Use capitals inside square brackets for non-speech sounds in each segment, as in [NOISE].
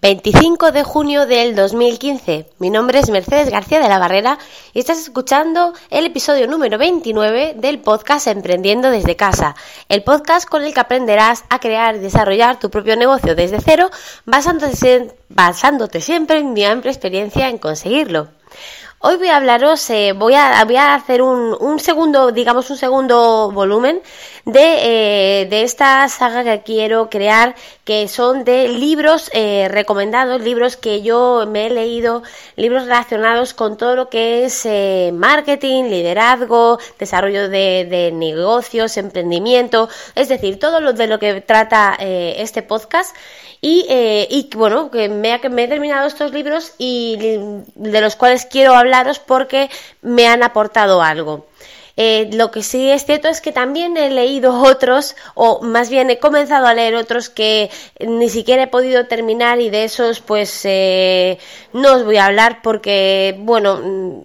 25 de junio del 2015. Mi nombre es Mercedes García de la Barrera y estás escuchando el episodio número 29 del podcast Emprendiendo desde casa, el podcast con el que aprenderás a crear y desarrollar tu propio negocio desde cero, basándote, basándote siempre en mi amplia experiencia en conseguirlo. Hoy voy a hablaros, eh, voy, a, voy a hacer un, un, segundo, digamos un segundo volumen de, eh, de, esta saga que quiero crear, que son de libros eh, recomendados, libros que yo me he leído, libros relacionados con todo lo que es eh, marketing, liderazgo, desarrollo de, de, negocios, emprendimiento, es decir, todo lo de lo que trata eh, este podcast. Y, eh, y, bueno, que me, me, he terminado estos libros y de los cuales quiero hablaros porque me han aportado algo. Eh, lo que sí es cierto es que también he leído otros, o más bien he comenzado a leer otros que ni siquiera he podido terminar y de esos pues eh, no os voy a hablar porque, bueno, mm,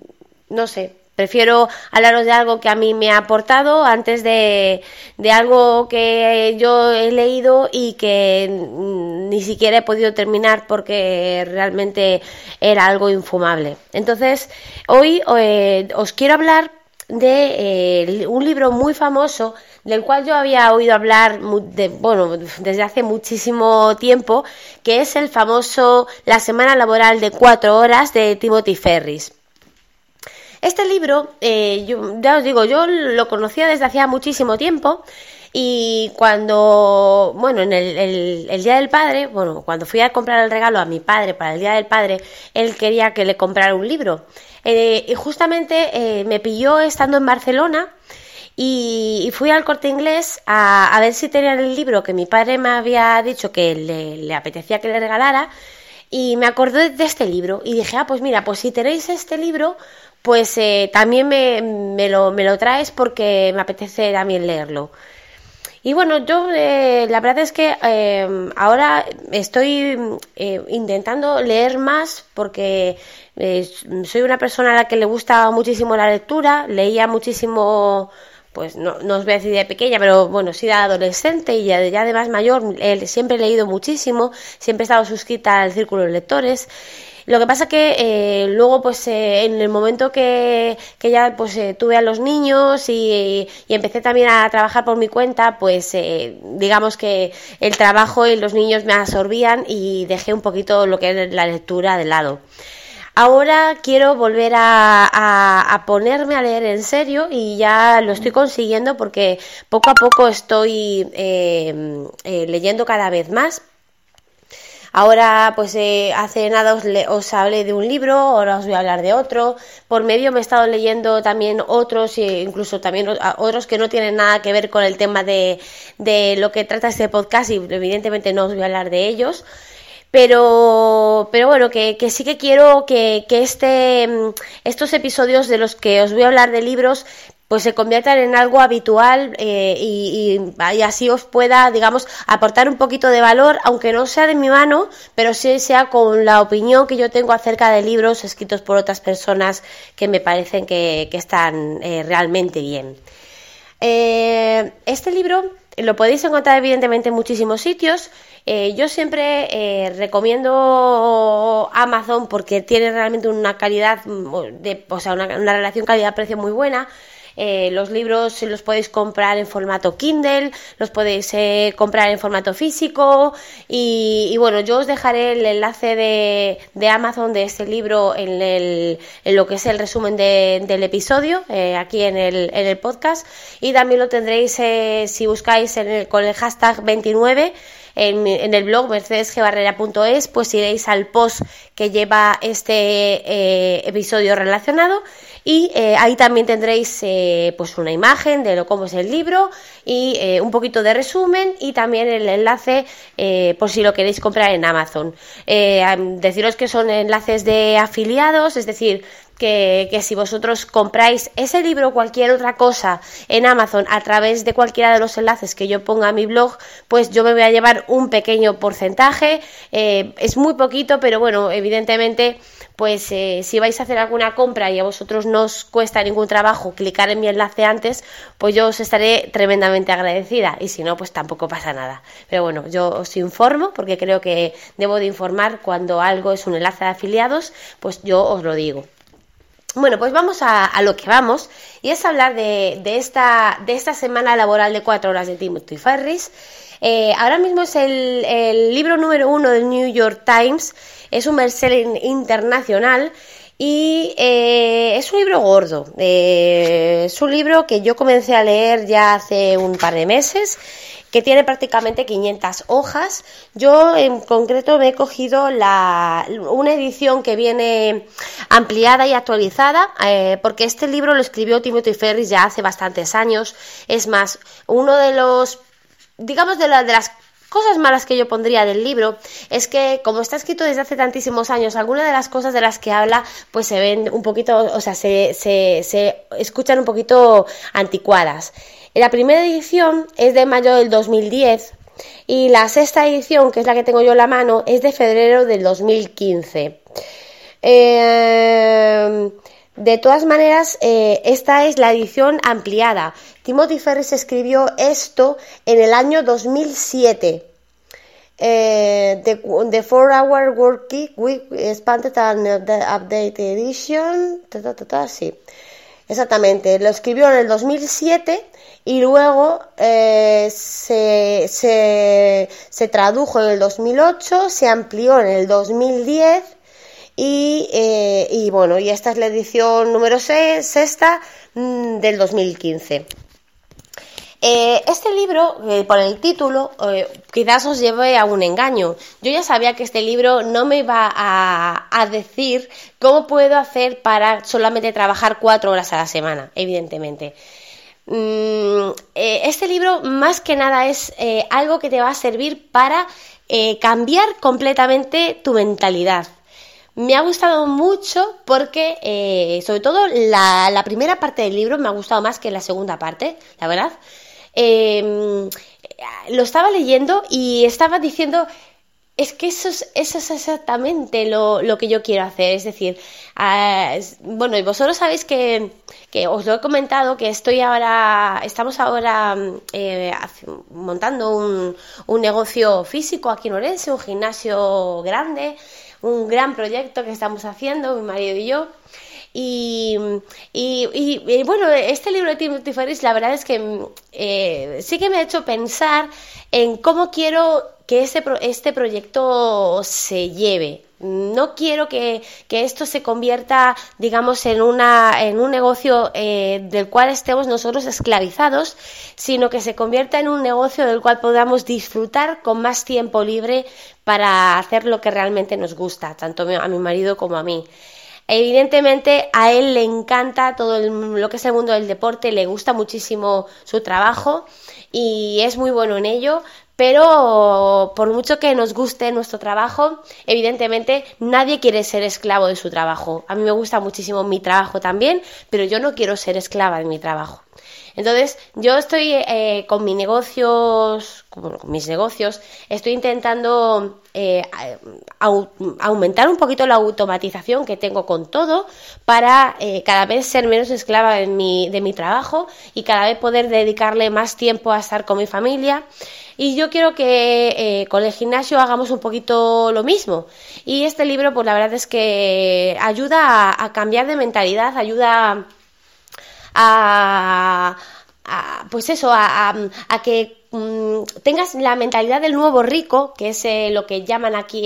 no sé, Prefiero hablaros de algo que a mí me ha aportado antes de, de, algo que yo he leído y que ni siquiera he podido terminar porque realmente era algo infumable. Entonces, hoy eh, os quiero hablar de eh, un libro muy famoso del cual yo había oído hablar de, bueno, desde hace muchísimo tiempo, que es el famoso La semana laboral de cuatro horas de Timothy Ferris. Este libro, eh, yo, ya os digo, yo lo conocía desde hacía muchísimo tiempo y cuando, bueno, en el, Día del Padre, bueno, cuando fui a comprar el regalo a mi padre para el Día del Padre, él quería que le comprara un libro. Eh, y justamente eh, me pilló estando en Barcelona y, y fui al corte inglés a, a, ver si tenían el libro que mi padre me había dicho que le, le apetecía que le regalara. Y me acordé de este libro y dije, ah, pues mira, pues si tenéis este libro, pues eh, también me, me, lo, me, lo, traes porque me apetece también leerlo. Y bueno, yo eh, la verdad es que eh, ahora estoy eh, intentando leer más porque soy una persona a la que le gusta muchísimo la lectura, leía muchísimo pues no, no os voy a decir de pequeña, pero bueno, sí de adolescente y ya, ya de más mayor, siempre he leído muchísimo, siempre he estado suscrita al círculo de lectores lo que pasa que eh, luego, pues eh, en el momento que, que ya pues eh, tuve a los niños y, y, empecé también a trabajar por mi cuenta, pues digamos que el trabajo y los niños me absorbían y dejé un poquito lo que es la lectura de lado. Ahora quiero volver a, ponerme a leer en serio y ya lo estoy consiguiendo porque poco a poco estoy leyendo cada vez más, Ahora, pues eh, hace nada os, os, hablé de un libro, ahora os voy a hablar de otro. Por medio me he estado leyendo también otros, e incluso también otros que no tienen nada que ver con el tema de, de lo que trata este podcast y evidentemente no os voy a hablar de ellos pero, pero bueno, que, que sí que quiero que, que, este, estos episodios de los que os voy a hablar de libros pues se conviertan en algo habitual eh, y, así os pueda, digamos, aportar un poquito de valor, aunque no sea de mi mano, pero sí sea con la opinión que yo tengo acerca de libros escritos por otras personas que me parecen que, están eh, realmente bien. Eh, este libro lo podéis encontrar evidentemente en muchísimos sitios. Yo siempre recomiendo Amazon porque tiene realmente una calidad, de, o sea, una relación calidad-precio muy buena. Eh, los libros los podéis comprar en formato Kindle, los podéis eh, comprar en formato físico y, y, bueno, yo os dejaré el enlace de, de Amazon de este libro en, el, en, lo que es el resumen de, del episodio, eh, aquí en el, en el, podcast. Y también lo tendréis eh, si buscáis el, con el hashtag 29 en, en el blog mercedesgebarrera.es, pues iréis al post que lleva este eh, episodio relacionado y eh, ahí también tendréis eh, pues una imagen de lo cómo es el libro y eh, un poquito de resumen y también el enlace por si lo queréis comprar en Amazon. deciros que son enlaces de afiliados, es decir, que, que, si vosotros compráis ese libro o cualquier otra cosa en Amazon a través de cualquiera de los enlaces que yo ponga a mi blog, pues yo me voy a llevar un pequeño porcentaje. Es muy poquito, pero bueno, evidentemente pues eh, si vais a hacer alguna compra y a vosotros no os cuesta ningún trabajo clicar en mi enlace antes, pues yo os estaré tremendamente agradecida y si no, pues tampoco pasa nada. Pero bueno, yo os informo porque creo que debo de informar cuando algo es un enlace de afiliados, pues yo os lo digo. Bueno, pues vamos a, lo que vamos y es hablar de, esta, de esta semana laboral de cuatro horas de Timothy Ferris. Eh, ahora mismo es el, libro número uno del New York Times es un bestseller internacional y eh, es un libro gordo. Eh, es un libro que yo comencé a leer ya hace un par de meses que tiene prácticamente 500 hojas. Yo en concreto me he cogido una edición que viene ampliada y actualizada, porque este libro lo escribió Timothy Ferris ya hace bastantes años. Es más, uno de los, digamos, de, de las cosas malas que yo pondría del libro es que como está escrito desde hace tantísimos años, algunas de las cosas de las que habla pues se ven un poquito, o sea, se, se, se escuchan un poquito anticuadas. La primera edición es de mayo del 2010 y la sexta edición, que es la que tengo yo en la mano, es de febrero del 2015. Eh, de todas maneras, eh, esta es la edición ampliada. Timothy Ferris escribió esto en el año 2007. Eh, the, Four Hour Work Week Expanded and Update Edition. sí, exactamente. Lo escribió en el 2007 y luego eh, se, se, se tradujo en el 2008, se amplió en el 2010 y, eh, y bueno, y esta es la edición número 6, sexta mm, del 2015. Eh, este libro, eh, por el título, quizás os lleve a un engaño. Yo ya sabía que este libro no me iba a, a, decir cómo puedo hacer para solamente trabajar cuatro horas a la semana, evidentemente. Mm, este libro más que nada es algo que te va a servir para cambiar completamente tu mentalidad. Me ha gustado mucho porque, eh, sobre todo, la, primera parte del libro me ha gustado más que la segunda parte, la verdad. Em, lo estaba leyendo y estaba diciendo, es que eso es, eso es exactamente lo, lo, que yo quiero hacer. Es decir, ah, bueno, y vosotros sabéis que, que, os lo he comentado, que estoy ahora, estamos ahora eh, montando un, un negocio físico aquí en Orense, un gimnasio grande un gran proyecto que estamos haciendo, mi marido y yo. Y, y, bueno, este libro de Timothy Ferris, la verdad es que eh, sí que me ha hecho pensar en cómo quiero que este, este proyecto se lleve. No quiero que, esto se convierta, digamos, en, una, en un negocio eh, del cual estemos nosotros esclavizados, sino que se convierta en un negocio del cual podamos disfrutar con más tiempo libre para hacer lo que realmente nos gusta, tanto a mi marido como a mí. Evidentemente a él le encanta todo lo que es el mundo del deporte, le gusta muchísimo su trabajo y es muy bueno en ello, pero por mucho que nos guste nuestro trabajo, evidentemente nadie quiere ser esclavo de su trabajo. A mí me gusta muchísimo mi trabajo también, pero yo no quiero ser esclava de mi trabajo. Entonces, yo estoy eh, con mis negocios, con mis negocios, estoy intentando eh, aumentar un poquito la automatización que tengo con todo para eh, cada vez ser menos esclava de mi, de mi trabajo y cada vez poder dedicarle más tiempo a estar con mi familia. Y yo quiero que con el gimnasio hagamos un poquito lo mismo. Y este libro, pues la verdad es que ayuda a, a cambiar de mentalidad, ayuda a, pues eso, a, que mm, tengas la mentalidad del nuevo rico, que es eh, lo que llaman aquí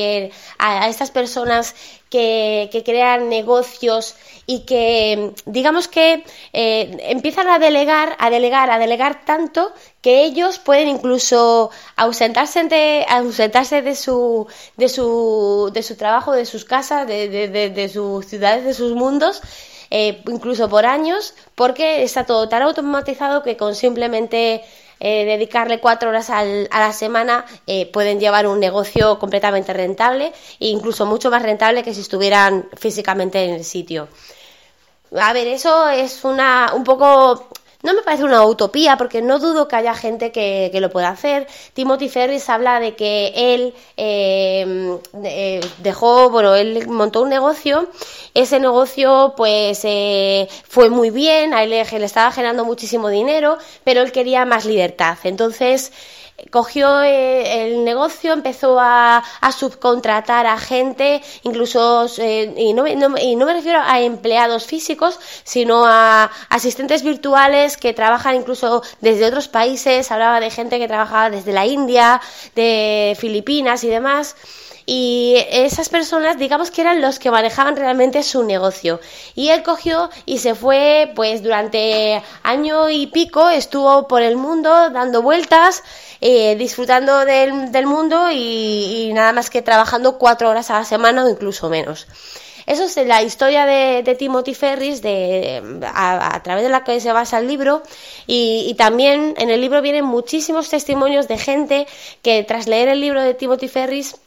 a, estas personas que, crean negocios y que digamos que eh, empiezan a delegar, a delegar, a delegar tanto que ellos pueden incluso ausentarse de, ausentarse de su, de su, de su trabajo, de sus casas, de, de, de sus ciudades, de sus mundos eh, incluso por años, porque está todo tan automatizado que con simplemente eh, dedicarle cuatro horas a la semana eh, pueden llevar un negocio completamente rentable e incluso mucho más rentable que si estuvieran físicamente en el sitio. a ver, eso es una un poco no me parece una utopía porque no dudo que haya gente que, lo pueda hacer. Timothy Ferris habla de que él em, eh, dejó, bueno, él montó un negocio. Ese negocio pues eh, fue muy bien, a él le estaba generando muchísimo dinero, pero él quería más libertad. Entonces cogió eh, el negocio, empezó a, subcontratar a gente, incluso, eh, y, no, y, no, me refiero a empleados físicos, sino a asistentes virtuales que trabajan incluso desde otros países, hablaba de gente que trabajaba desde la India, de Filipinas y demás y esas personas digamos que eran los que manejaban realmente su negocio. Y él cogió y se fue pues durante año y pico estuvo por el mundo dando vueltas eh, disfrutando del, mundo y, nada más que trabajando cuatro horas a la semana o incluso menos. Eso es la historia de, Timothy Ferris, de, a, través de la que se basa el libro, y, y, también en el libro vienen muchísimos testimonios de gente que tras leer el libro de Timothy Ferris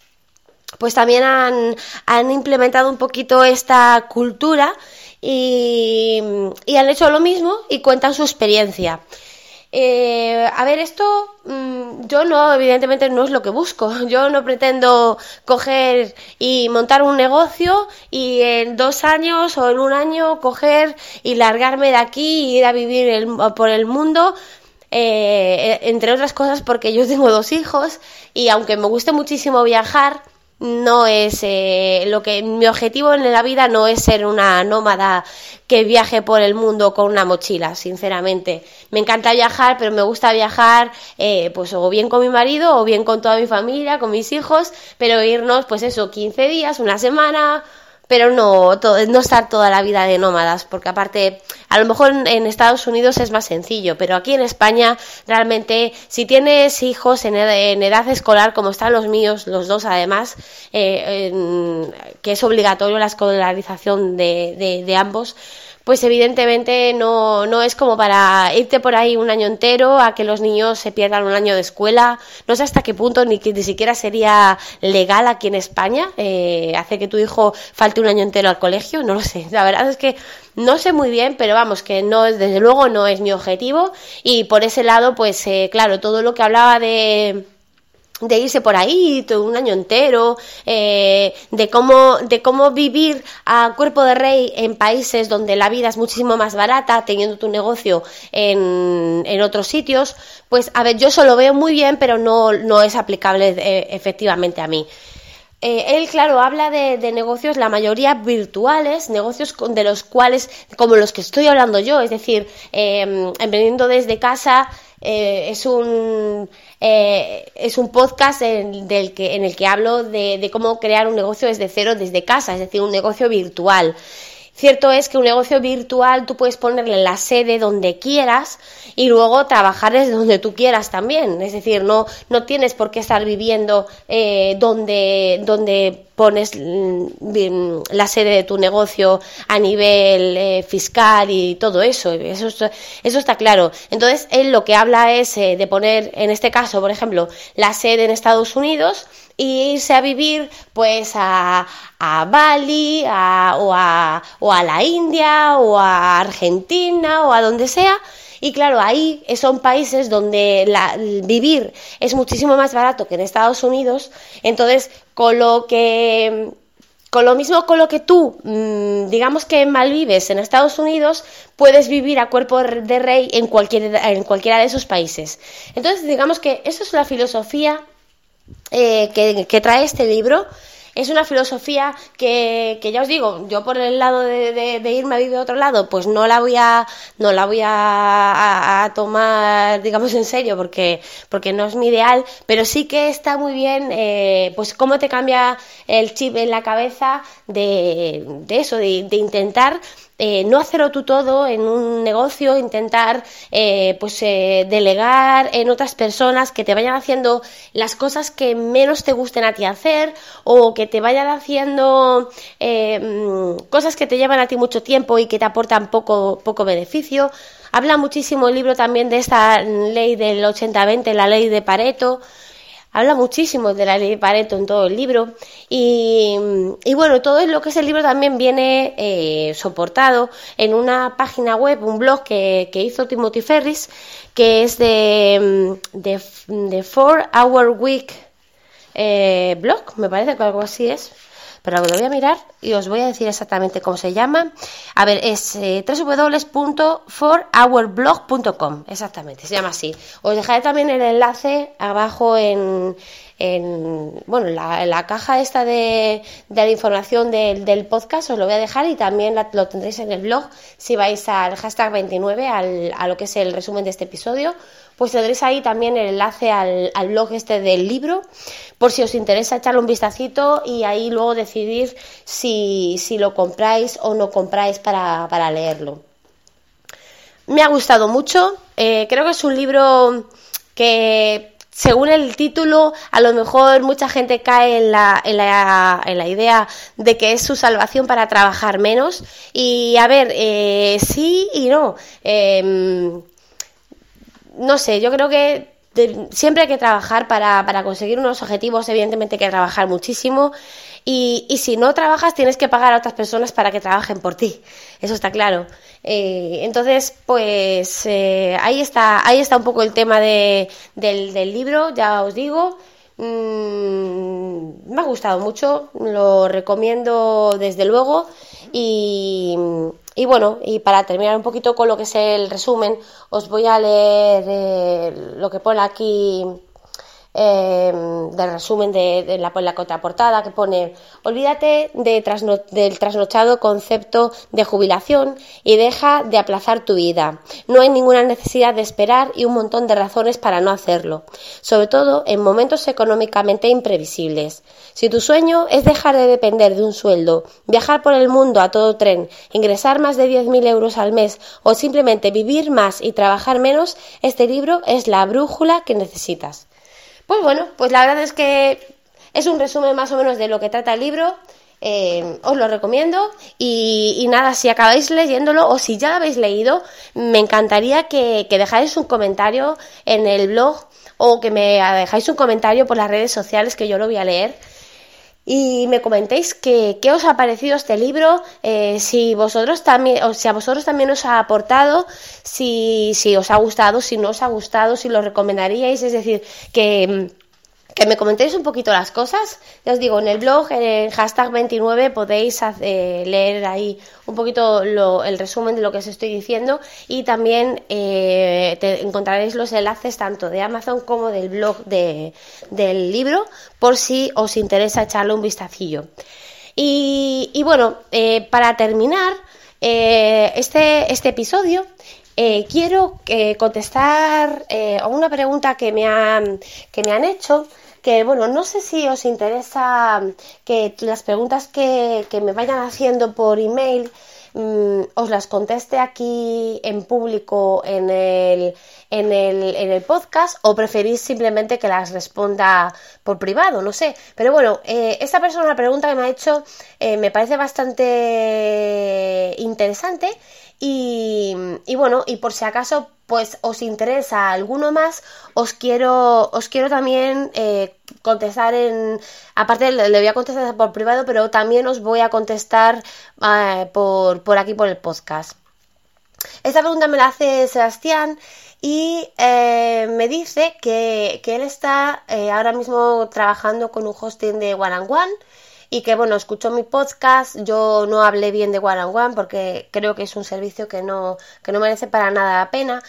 pues también han, han implementado un poquito esta cultura y, han hecho lo mismo y cuentan su experiencia. Eh, a ver, esto mm, yo no, evidentemente no es lo que busco. [LAUGHS] Yo no pretendo coger y montar un negocio y en dos años o en un año coger y largarme de aquí y ir a vivir por el mundo. Eh, entre otras cosas porque yo [LAUGHS] tengo dos hijos y aunque me guste muchísimo viajar, no es eh, lo que mi objetivo en la vida no es ser una nómada que viaje por el mundo con una mochila sinceramente. Me encanta viajar pero me gusta viajar eh, pues o bien con mi marido o bien con toda mi familia con mis hijos pero irnos pues eso 15 días una semana pero no, no estar toda la vida de nómadas, porque aparte, a lo mejor en, Estados Unidos es más sencillo, pero aquí en España realmente, si tienes hijos en, edad escolar, como están los míos, los dos además, eh, que es obligatorio la escolarización de, de ambos, pues evidentemente no, no es como para irte por ahí un año entero a que los niños se pierdan un año de escuela. No sé hasta qué punto ni, ni siquiera sería legal aquí en España eh, hacer que tu hijo falte un año entero al colegio. No lo sé. La verdad es que no sé muy bien, pero vamos, que no, desde luego no es mi objetivo. Y por ese lado, pues eh, claro, todo lo que hablaba de de irse por ahí todo un año entero, eh, de cómo de cómo vivir a cuerpo de rey en países donde la vida es muchísimo más barata, teniendo tu negocio en, en otros sitios, pues a ver, yo eso lo veo muy bien, pero no, no es aplicable eh, efectivamente a mí. Eh, él, claro, habla de, de, negocios, la mayoría virtuales, negocios de los cuales, como los que estoy hablando yo, es decir, emprendiendo desde casa, eh, es un eh, es un podcast en, del que, en el que hablo de, de cómo crear un negocio desde cero, desde casa, es decir, un negocio virtual. Cierto es que un negocio virtual tú puedes ponerle la sede donde quieras y luego trabajar desde donde tú quieras también. Es decir, no, no tienes por qué estar viviendo eh, donde, donde pones mm, la sede de tu negocio a nivel eh, fiscal y todo eso. Eso, eso está claro. Entonces, él lo que habla es eh, de poner, en este caso, por ejemplo, la sede en Estados Unidos y irse a vivir pues a, a Bali o, a, o a la India o a Argentina o a donde sea. Y claro, ahí son países donde la, vivir es muchísimo más barato que en Estados Unidos. Entonces, con lo que con lo mismo con lo que tú, mm, digamos que malvives en Estados Unidos, puedes vivir a cuerpo de rey en, cualquier, en cualquiera de esos países. Entonces, digamos que eso es la filosofía eh, que, trae este libro. Es una filosofía que, que, ya os digo, yo por el lado de, irme a vivir a otro lado, pues no la voy a, no la voy a, tomar, digamos, en serio, porque, porque no es mi ideal, pero sí que está muy bien, eh, pues cómo te cambia el chip en la cabeza de, de eso, de intentar eh, no hacerlo tú todo en un negocio, intentar eh, pues eh, delegar en otras personas que te vayan haciendo las cosas que menos te gusten a ti hacer o que te vayan haciendo mm, cosas que te llevan a ti mucho tiempo y que te aportan poco, poco beneficio. Habla muchísimo el libro también de esta ley del 80-20, la ley de Pareto. Habla muchísimo de la ley de Pareto en todo el libro. Y, bueno, todo lo que es el libro también viene eh, soportado en una página web, un blog que, hizo Timothy Ferris, que es de, de, de 4 Hour Week eh, blog, me parece que algo así es pero lo voy a mirar y os voy a decir exactamente cómo se llama. A ver, es eh, www.forhourblog.com, exactamente, se llama así. Os dejaré también el enlace abajo en, en bueno, la, la caja esta de, la información del, podcast, os lo voy a dejar y también lo tendréis en el blog si vais al hashtag 29, al, a lo que es el resumen de este episodio pues tendréis ahí también el enlace al, blog este del libro, por si os interesa echarle un vistacito y ahí luego decidir si, lo compráis o no compráis para, leerlo. Me ha gustado mucho, eh, creo que es un libro que según el título, a lo mejor mucha gente cae en la, en la, en la idea de que es su salvación para trabajar menos. Y a ver, eh, sí y no. Em, no sé, yo creo que siempre hay que trabajar para, para, conseguir unos objetivos, evidentemente hay que trabajar muchísimo y, y, si no trabajas tienes que pagar a otras personas para que trabajen por ti, eso está claro. Eh, entonces, pues eh, ahí, está, ahí está un poco el tema de, del, del libro, ya os digo. Mm, me ha gustado mucho, lo recomiendo desde luego y, y bueno, y para terminar un poquito con lo que es el resumen, os voy a leer eh, lo que pone aquí Em, del resumen de, la, la contraportada que pone olvídate de del trasnochado concepto de jubilación y deja de aplazar tu vida. No hay ninguna necesidad de esperar y un montón de razones para no hacerlo, sobre todo en momentos económicamente imprevisibles. Si tu sueño es dejar de depender de un sueldo, viajar por el mundo a todo tren, ingresar más de 10.000 euros al mes o simplemente vivir más y trabajar menos, este libro es la brújula que necesitas. Pues bueno, pues la verdad es que es un resumen más o menos de lo que trata el libro. Eh, os lo recomiendo y, nada, si acabáis leyéndolo o si ya lo habéis leído, me encantaría que, que dejáis un comentario en el blog o que me dejáis un comentario por las redes sociales que yo lo voy a leer y me comentéis qué os ha parecido este libro, eh, si vosotros también, o si a vosotros también os ha aportado, si, si os ha gustado, si no os ha gustado, si lo recomendaríais, es decir, que me comentéis un poquito las cosas. Ya os digo, en el blog, en hashtag 29, podéis leer ahí un poquito el resumen de lo que os estoy diciendo y también eh, encontraréis los enlaces tanto de Amazon como del blog de, del libro por si os interesa echarle un vistacillo. Y, bueno, eh, para terminar eh, este, este episodio, quiero contestar a una pregunta que me, han, que me han hecho que bueno, no sé si os interesa que las preguntas que, me vayan haciendo por email mm, os las conteste aquí en público en el, en el, en el podcast o preferís simplemente que las responda por privado, no sé. Pero bueno, eh, esta persona, la pregunta que me ha hecho eh, me parece bastante interesante y, bueno, y por si acaso pues os interesa alguno más, os quiero, os quiero también eh, contestar en, aparte le, voy a contestar por privado, pero también os voy a contestar eh, por, por aquí por el podcast. Esta pregunta me la hace Sebastián y eh, me dice que, él está ahora mismo trabajando con un hosting de One One y que bueno, escuchó mi podcast, yo no hablé bien de One and One porque creo que es un servicio que no, que no merece para nada la pena.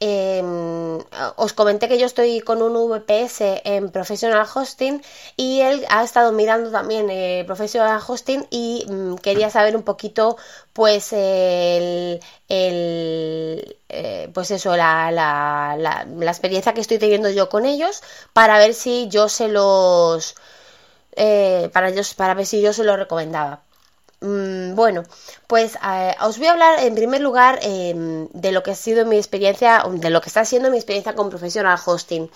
Em, os comenté que yo estoy con un VPS en Professional Hosting y él ha estado mirando también eh, Professional Hosting y mm, quería saber un poquito pues el, el eh, pues eso la, la, la, la experiencia que estoy teniendo yo con ellos para ver si yo se los eh, para, ellos, para ver si yo se lo recomendaba. Mm, bueno, pues eh, os voy a hablar en primer lugar em, de lo que ha sido mi experiencia, de lo que está siendo mi experiencia con Professional Hosting.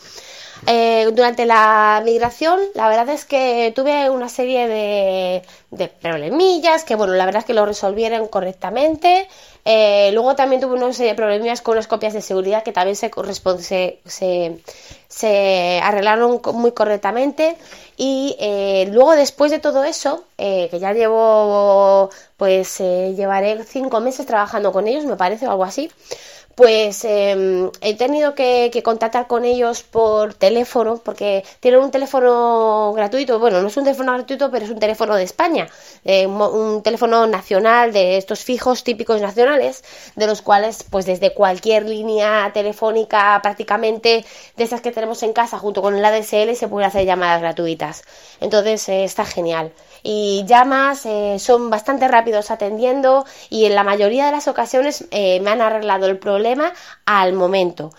Eh, durante la migración, la verdad es que tuve una serie de, de problemillas que, bueno, la verdad es que lo resolvieron correctamente. Eh, luego también tuve de problemillas con las copias de seguridad que también se, se, arreglaron muy correctamente. Y eh, luego, después de todo eso, que ya llevo, pues, llevaré cinco meses trabajando con ellos, me parece, o algo así pues em, he tenido que, contactar con ellos por teléfono, porque tienen un teléfono gratuito, bueno, no es un teléfono gratuito, pero es un teléfono de España, un, teléfono nacional de estos fijos típicos nacionales, de los cuales, pues desde cualquier línea telefónica prácticamente de esas que tenemos en casa, junto con el ADSL, se pueden hacer llamadas gratuitas. Entonces, eh, está genial y llamas, eh, son bastante rápidos atendiendo y en la mayoría de las ocasiones eh, me han arreglado el problema al momento.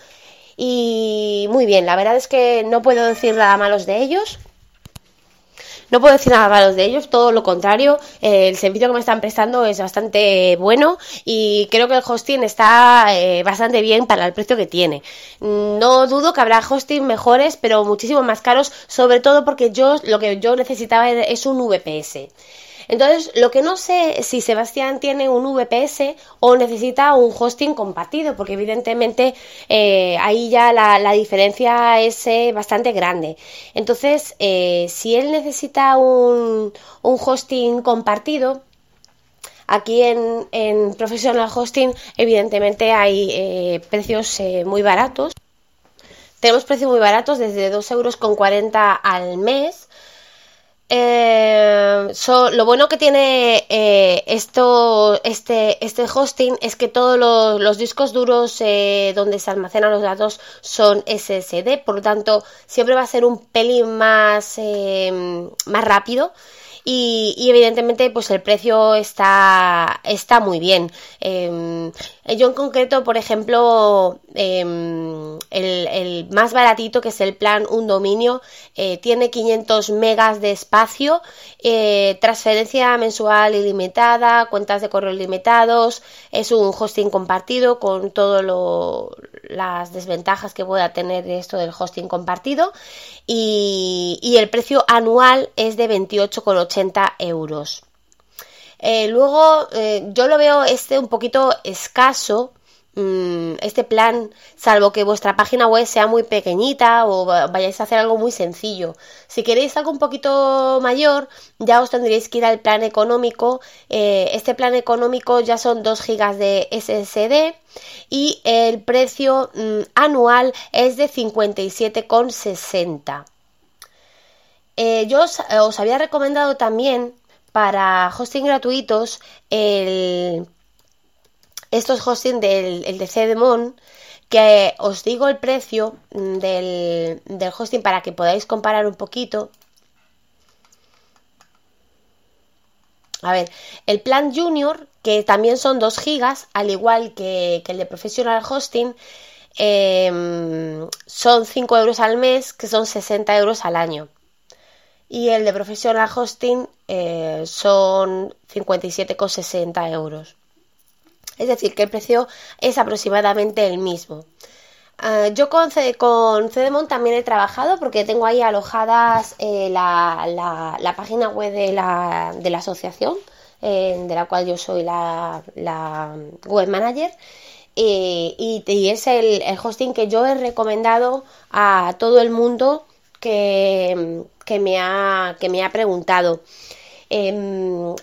Y muy bien, la verdad es que no puedo decir nada malos de ellos. No puedo decir nada malo de ellos, todo lo contrario, eh, el servicio que me están prestando es bastante bueno y creo que el hosting está eh, bastante bien para el precio que tiene. No dudo que habrá hosting mejores, pero muchísimo más caros, sobre todo porque yo lo que yo necesitaba es un VPS. Entonces, lo que no sé es si Sebastián tiene un VPS o necesita un hosting compartido, porque evidentemente eh, ahí ya la, diferencia es eh, bastante grande. Entonces, eh, si él necesita un, hosting compartido, Aquí en, en, Professional Hosting, evidentemente hay precios muy baratos. Tenemos precios muy baratos, desde 2,40 euros al mes. Eh, lo bueno que tiene eh, esto, este, este hosting es que todos los, discos duros eh, donde se almacenan los datos son SSD, por lo tanto siempre va a ser un pelín más, más rápido y, evidentemente pues el precio está, está muy bien. Em, yo en concreto, por ejemplo, em, el, más baratito que es el plan Un Dominio eh, tiene 500 megas de espacio, eh, transferencia mensual ilimitada, cuentas de correo ilimitados, es un hosting compartido con todas las desventajas que pueda tener esto del hosting compartido y, el precio anual es de 28,80 euros. Eh, luego eh, yo lo veo este un poquito escaso Mm, este plan, salvo que vuestra página web sea muy pequeñita o vayáis a hacer algo muy sencillo. Si queréis algo un poquito mayor, ya os tendréis que ir al plan económico. Eh, este plan económico ya son 2 GB de SSD y el precio mm, anual es de 57,60. Eh, yo os, os había recomendado también para hosting gratuitos el estos hosting del el de Cedemon, que os digo el precio del, del hosting para que podáis comparar un poquito. A ver, el plan Junior, que también son 2 gigas, al igual que, el de Professional Hosting, em, son 5 euros al mes, que son 60 euros al año. Y el de Professional Hosting eh, son 57,60 euros. Es decir, que el precio es aproximadamente el mismo. Ah, yo con, Cedemon también he trabajado porque tengo ahí alojadas eh, la, página web de la, de la asociación, eh, de la cual yo soy la, web manager. Eh, y, es el, hosting que yo he recomendado a todo el mundo que, que, me, ha, que me ha preguntado. Eh,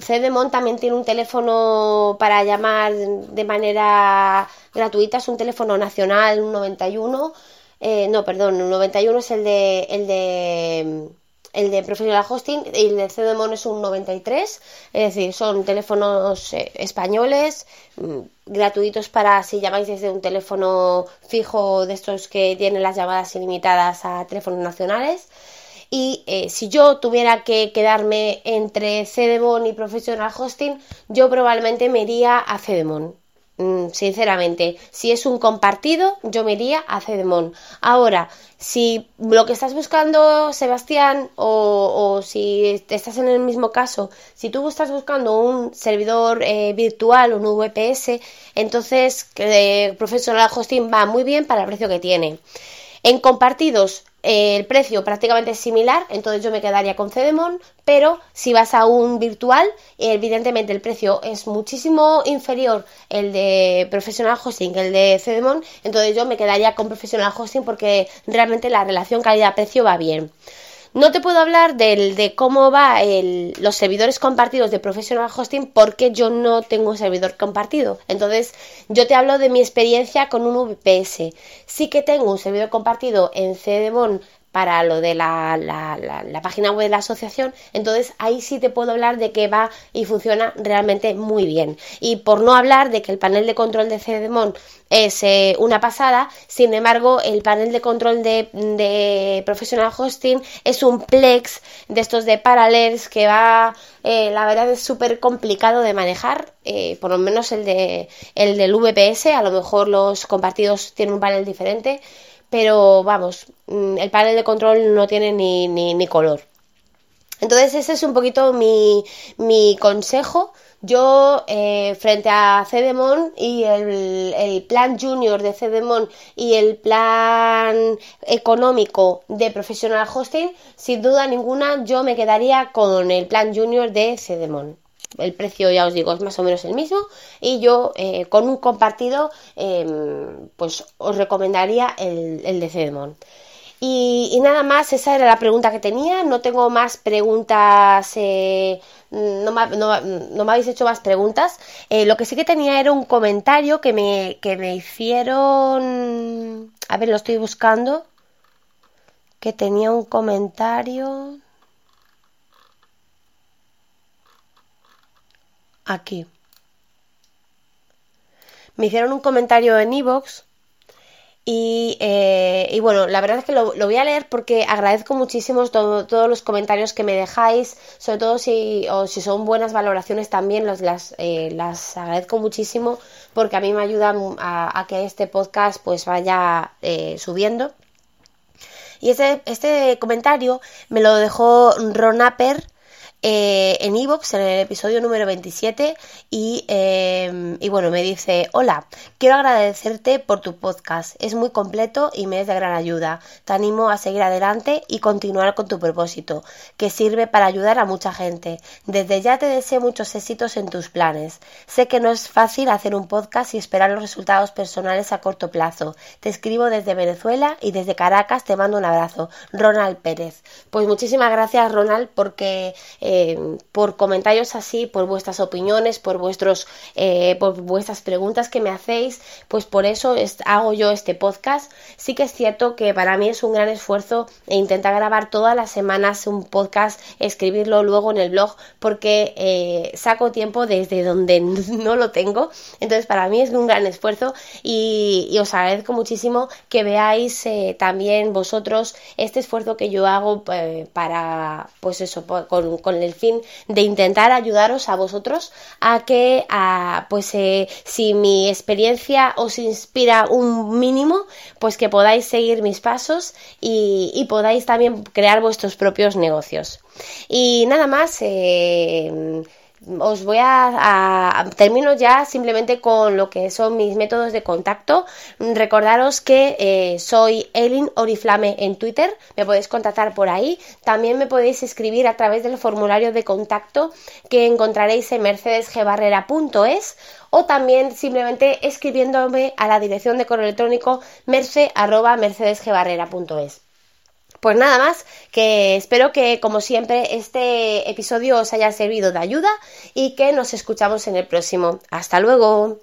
Cedemon también tiene un teléfono para llamar de manera gratuita, es un teléfono nacional, un 91. Eh, no, perdón, un 91 es el de, el de el de Professional Hosting y el de Cedemon es un 93, es decir, son teléfonos eh, españoles mm, gratuitos para si llamáis desde un teléfono fijo de estos que tienen las llamadas ilimitadas a teléfonos nacionales. Y eh, si yo tuviera que quedarme entre Cedemon y Professional Hosting, yo probablemente me iría a Cedemon. Mm, sinceramente, si es un compartido, yo me iría a Cedemon. Ahora, si lo que estás buscando, Sebastián, o, si estás en el mismo caso, si tú estás buscando un servidor eh, virtual, un VPS, entonces eh, Professional Hosting va muy bien para el precio que tiene. En compartidos eh, el precio prácticamente es similar, entonces yo me quedaría con Cedemon, pero si vas a un virtual, evidentemente el precio es muchísimo inferior el de Professional Hosting que el de Cedemon, entonces yo me quedaría con Professional Hosting porque realmente la relación calidad-precio va bien. No te puedo hablar del, de cómo va los servidores compartidos de Professional Hosting porque yo no tengo un servidor compartido. Entonces, yo te hablo de mi experiencia con un VPS. Sí que tengo un servidor compartido en CDMON para lo de la, la, página web de la asociación, entonces ahí sí te puedo hablar de que va y funciona realmente muy bien. Y por no hablar de que el panel de control de CDMON es eh, una pasada, sin embargo el panel de control de, de Professional Hosting es un Plex de estos de Parallels que va, eh, la verdad es súper complicado de manejar, eh, por lo menos el, de, el del VPS, a lo mejor los compartidos tienen un panel diferente pero vamos, mm, el panel de control no tiene ni, ni, color. Entonces ese es un poquito mi, mi consejo. Yo eh, frente a Cedemon y el, el, plan junior de Cedemon y el plan económico de Professional Hosting, sin duda ninguna yo me quedaría con el plan junior de Cedemon el precio ya os digo es más o menos el mismo y yo eh, con un compartido em, pues os recomendaría el, de Cedemon. Y, nada más, esa era la pregunta que tenía. No tengo más preguntas, eh, no, me, habéis hecho más preguntas. Eh, lo que sí que tenía era un comentario que me, que me hicieron... A ver, lo estoy buscando. Que tenía un comentario... aquí. Me hicieron un comentario en iVoox y, eh, y, bueno, la verdad es que lo, voy a leer porque agradezco muchísimo todos los comentarios que me dejáis, sobre todo si, o si son buenas valoraciones también, las, eh, las agradezco muchísimo porque a mí me ayuda a, que este podcast pues vaya eh, subiendo. Y este, este comentario me lo dejó Ronaper eh, en Evox, en el episodio número 27, y, em, y, bueno, me dice, hola, quiero agradecerte por tu podcast, es muy completo y me es de gran ayuda. Te animo a seguir adelante y continuar con tu propósito, que sirve para ayudar a mucha gente. Desde ya te deseo muchos éxitos en tus planes. Sé que no es fácil hacer un podcast y esperar los resultados personales a corto plazo. Te escribo desde Venezuela y desde Caracas te mando un abrazo. Ronald Pérez. Pues muchísimas gracias, Ronald, porque... por comentarios así, por vuestras opiniones, por vuestros, eh, por vuestras preguntas que me hacéis, pues por eso hago yo este podcast. Sí que es cierto que para mí es un gran esfuerzo e intentar grabar todas las semanas un podcast, escribirlo luego en el blog, porque eh, saco tiempo desde donde [LAUGHS] no lo tengo. Entonces para mí es un gran esfuerzo y, os agradezco muchísimo que veáis también vosotros este esfuerzo que yo hago para, pues eso, con, con el fin de intentar ayudaros a vosotros a que, a, pues, eh, si mi experiencia os inspira un mínimo, pues que podáis seguir mis pasos y, podáis también crear vuestros propios negocios. Y nada más. Eh, os voy a, termino ya simplemente con lo que son mis métodos de contacto. Recordaros que eh, soy Elin Oriflame en Twitter, me podéis contactar por ahí. También me podéis escribir a través del formulario de contacto que encontraréis en mercedesgebarrera.es o también simplemente escribiéndome a la dirección de correo electrónico merce@mercedesgebarrera.es. Pues nada más, que espero que como siempre este episodio os haya servido de ayuda y que nos escuchamos en el próximo. Hasta luego.